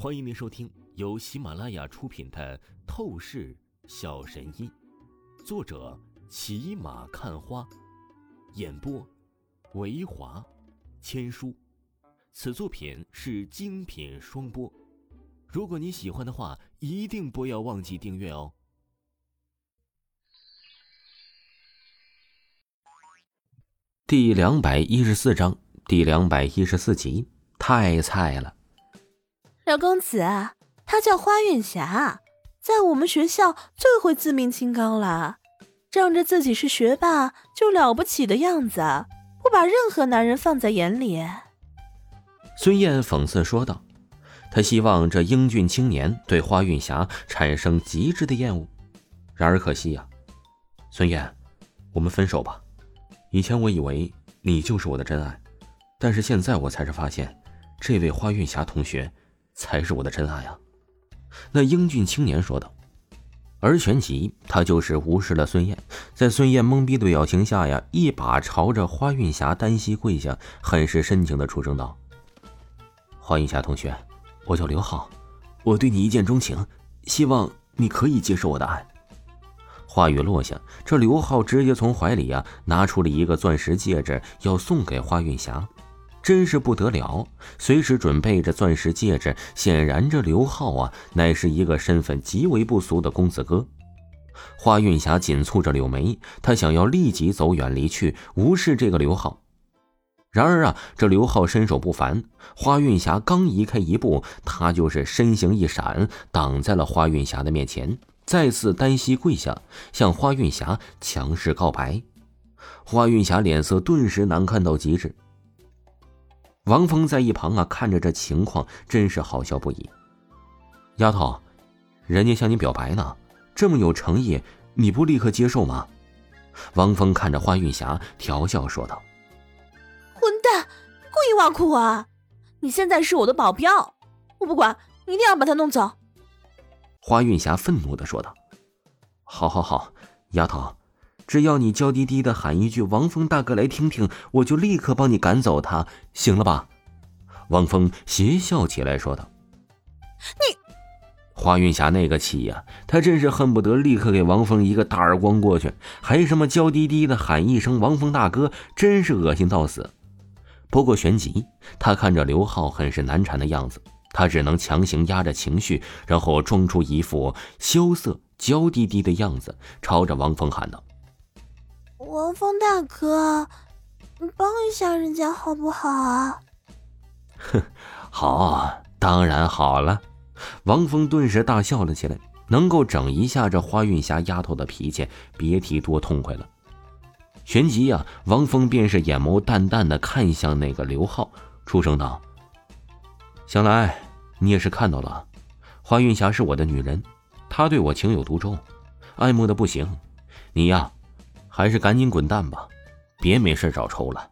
欢迎您收听由喜马拉雅出品的《透视小神医》，作者骑马看花，演播维华千书。此作品是精品双播。如果你喜欢的话，一定不要忘记订阅哦。第两百一十四章，第两百一十四集，太菜了。小公子，他叫花月霞，在我们学校最会自命清高了，仗着自己是学霸就了不起的样子，不把任何男人放在眼里。孙燕讽刺说道：“他希望这英俊青年对花韵霞产生极致的厌恶，然而可惜呀，孙燕，我们分手吧。以前我以为你就是我的真爱，但是现在我才是发现，这位花韵霞同学。”才是我的真爱啊！那英俊青年说道。而旋即，他就是无视了孙燕，在孙燕懵逼的表情下呀，一把朝着花韵霞单膝跪下，很是深情的出声道：“花韵霞同学，我叫刘浩，我对你一见钟情，希望你可以接受我的爱。”话语落下，这刘浩直接从怀里呀拿出了一个钻石戒指，要送给花韵霞。真是不得了，随时准备着钻石戒指。显然，这刘浩啊，乃是一个身份极为不俗的公子哥。花韵霞紧蹙着柳眉，她想要立即走远离去，无视这个刘浩。然而啊，这刘浩身手不凡，花韵霞刚移开一步，他就是身形一闪，挡在了花韵霞的面前，再次单膝跪下，向花韵霞强势告白。花韵霞脸色顿时难看到极致。王峰在一旁啊，看着这情况，真是好笑不已。丫头，人家向你表白呢，这么有诚意，你不立刻接受吗？王峰看着花韵霞，调笑说道：“混蛋，故意挖苦我啊！你现在是我的保镖，我不管，你一定要把他弄走。”花韵霞愤怒的说道：“好好好，丫头。”只要你娇滴滴的喊一句“王峰大哥来听听”，我就立刻帮你赶走他，行了吧？王峰邪笑起来说道：“你……”花云霞那个气呀，她真是恨不得立刻给王峰一个大耳光过去，还什么娇滴滴的喊一声“王峰大哥”，真是恶心到死。不过旋即，他看着刘浩很是难缠的样子，他只能强行压着情绪，然后装出一副羞涩娇滴滴的样子，朝着王峰喊道。王峰大哥，你帮一下人家好不好啊？哼，好，当然好了。王峰顿时大笑了起来，能够整一下这花韵霞丫头的脾气，别提多痛快了。旋即呀，王峰便是眼眸淡淡的看向那个刘浩，出声道：“想来你也是看到了，花韵霞是我的女人，她对我情有独钟，爱慕的不行。你呀。”还是赶紧滚蛋吧，别没事找抽了。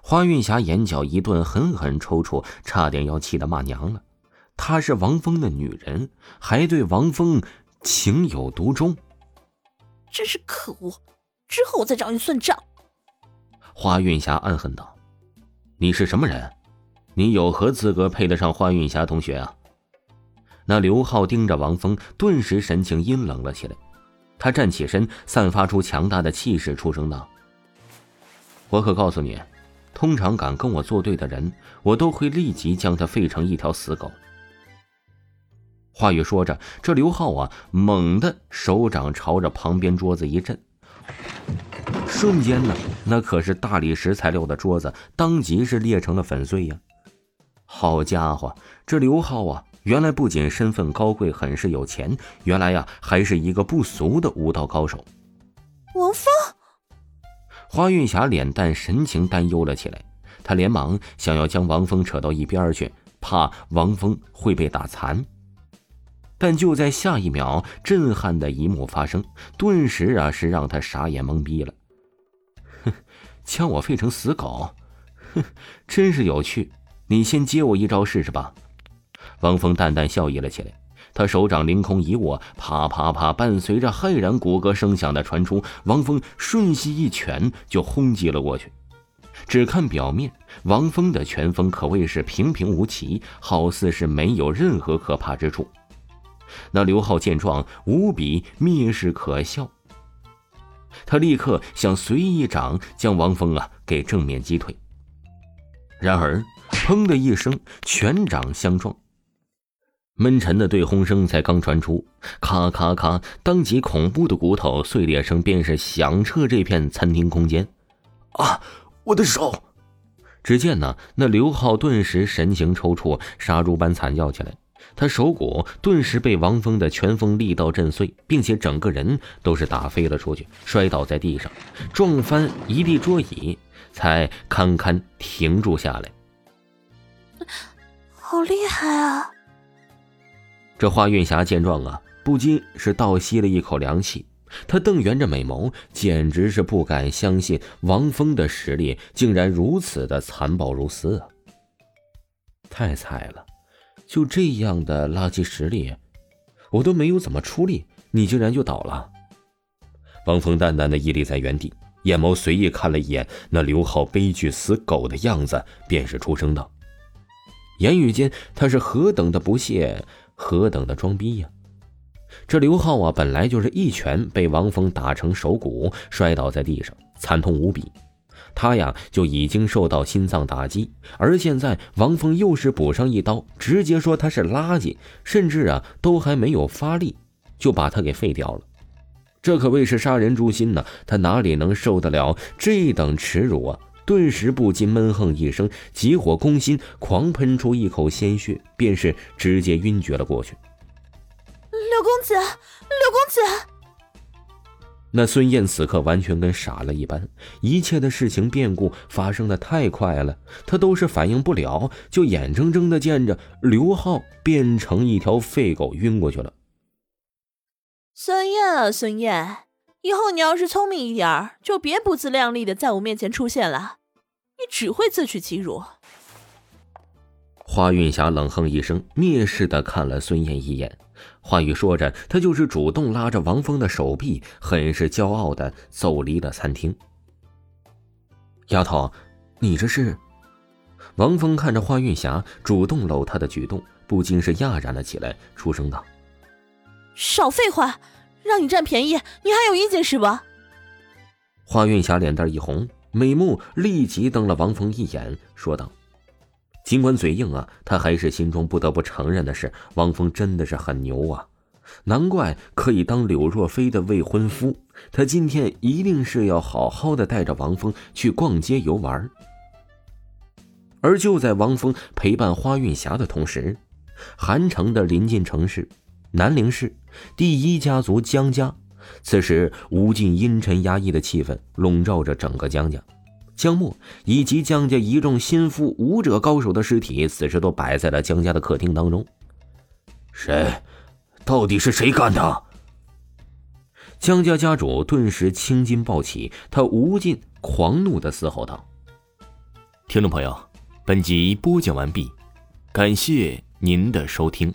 花韵霞眼角一顿狠狠抽搐，差点要气得骂娘了。她是王峰的女人，还对王峰情有独钟，真是可恶！之后我再找你算账。花韵霞暗恨道：“你是什么人？你有何资格配得上花韵霞同学啊？”那刘浩盯着王峰，顿时神情阴冷了起来。他站起身，散发出强大的气势，出声道：“我可告诉你，通常敢跟我作对的人，我都会立即将他废成一条死狗。”话语说着，这刘浩啊，猛地手掌朝着旁边桌子一震，瞬间呢，那可是大理石材料的桌子，当即是裂成了粉碎呀！好家伙，这刘浩啊！原来不仅身份高贵，很是有钱，原来呀还是一个不俗的武道高手。王峰，花韵霞脸蛋神情担忧了起来，她连忙想要将王峰扯到一边去，怕王峰会被打残。但就在下一秒，震撼的一幕发生，顿时啊是让他傻眼懵逼了。哼，将我废成死狗，哼，真是有趣。你先接我一招试试吧。王峰淡淡笑意了起来，他手掌凌空一握，啪啪啪，伴随着骇然骨骼声响的传出，王峰瞬息一拳就轰击了过去。只看表面，王峰的拳风可谓是平平无奇，好似是没有任何可怕之处。那刘浩见状，无比蔑视可笑。他立刻想随意一掌将王峰啊给正面击退。然而，砰的一声，拳掌相撞，闷沉的对轰声才刚传出，咔咔咔，当即恐怖的骨头碎裂声便是响彻这片餐厅空间。啊，我的手！只见呢，那刘浩顿时神情抽搐，杀猪般惨叫起来。他手骨顿时被王峰的拳风力道震碎，并且整个人都是打飞了出去，摔倒在地上，撞翻一地桌椅，才堪堪停住下来。好厉害啊！这花韵霞见状啊，不禁是倒吸了一口凉气。他瞪圆着美眸，简直是不敢相信王峰的实力竟然如此的残暴如斯啊！太菜了！就这样的垃圾实力，我都没有怎么出力，你竟然就倒了。王峰淡淡的屹立在原地，眼眸随意看了一眼那刘浩悲剧死狗的样子，便是出声道：“言语间他是何等的不屑，何等的装逼呀！”这刘浩啊，本来就是一拳被王峰打成手骨，摔倒在地上，惨痛无比。他呀就已经受到心脏打击，而现在王峰又是补上一刀，直接说他是垃圾，甚至啊都还没有发力，就把他给废掉了。这可谓是杀人诛心呢，他哪里能受得了这等耻辱啊？顿时不禁闷哼一声，急火攻心，狂喷出一口鲜血，便是直接晕厥了过去。六公子，六公子。那孙燕此刻完全跟傻了一般，一切的事情变故发生的太快了，他都是反应不了，就眼睁睁的见着刘浩变成一条废狗晕过去了。孙燕啊，孙燕，以后你要是聪明一点儿就别不自量力的在我面前出现了，你只会自取其辱。花韵霞冷哼一声，蔑视的看了孙燕一眼。话语说着，她就是主动拉着王峰的手臂，很是骄傲的走离了餐厅。丫头，你这是？王峰看着花韵霞主动搂她的举动，不禁是讶然了起来，出声道：“少废话，让你占便宜，你还有意见是吧？”花韵霞脸蛋一红，美目立即瞪了王峰一眼，说道。尽管嘴硬啊，他还是心中不得不承认的是，王峰真的是很牛啊！难怪可以当柳若飞的未婚夫。他今天一定是要好好的带着王峰去逛街游玩。而就在王峰陪伴花韵霞的同时，韩城的临近城市南陵市第一家族江家，此时无尽阴沉压抑的气氛笼罩着整个江家。江墨以及江家一众心腹武者高手的尸体，此时都摆在了江家的客厅当中。谁？到底是谁干的？江家家主顿时青筋暴起，他无尽狂怒的嘶吼道：“听众朋友，本集播讲完毕，感谢您的收听。”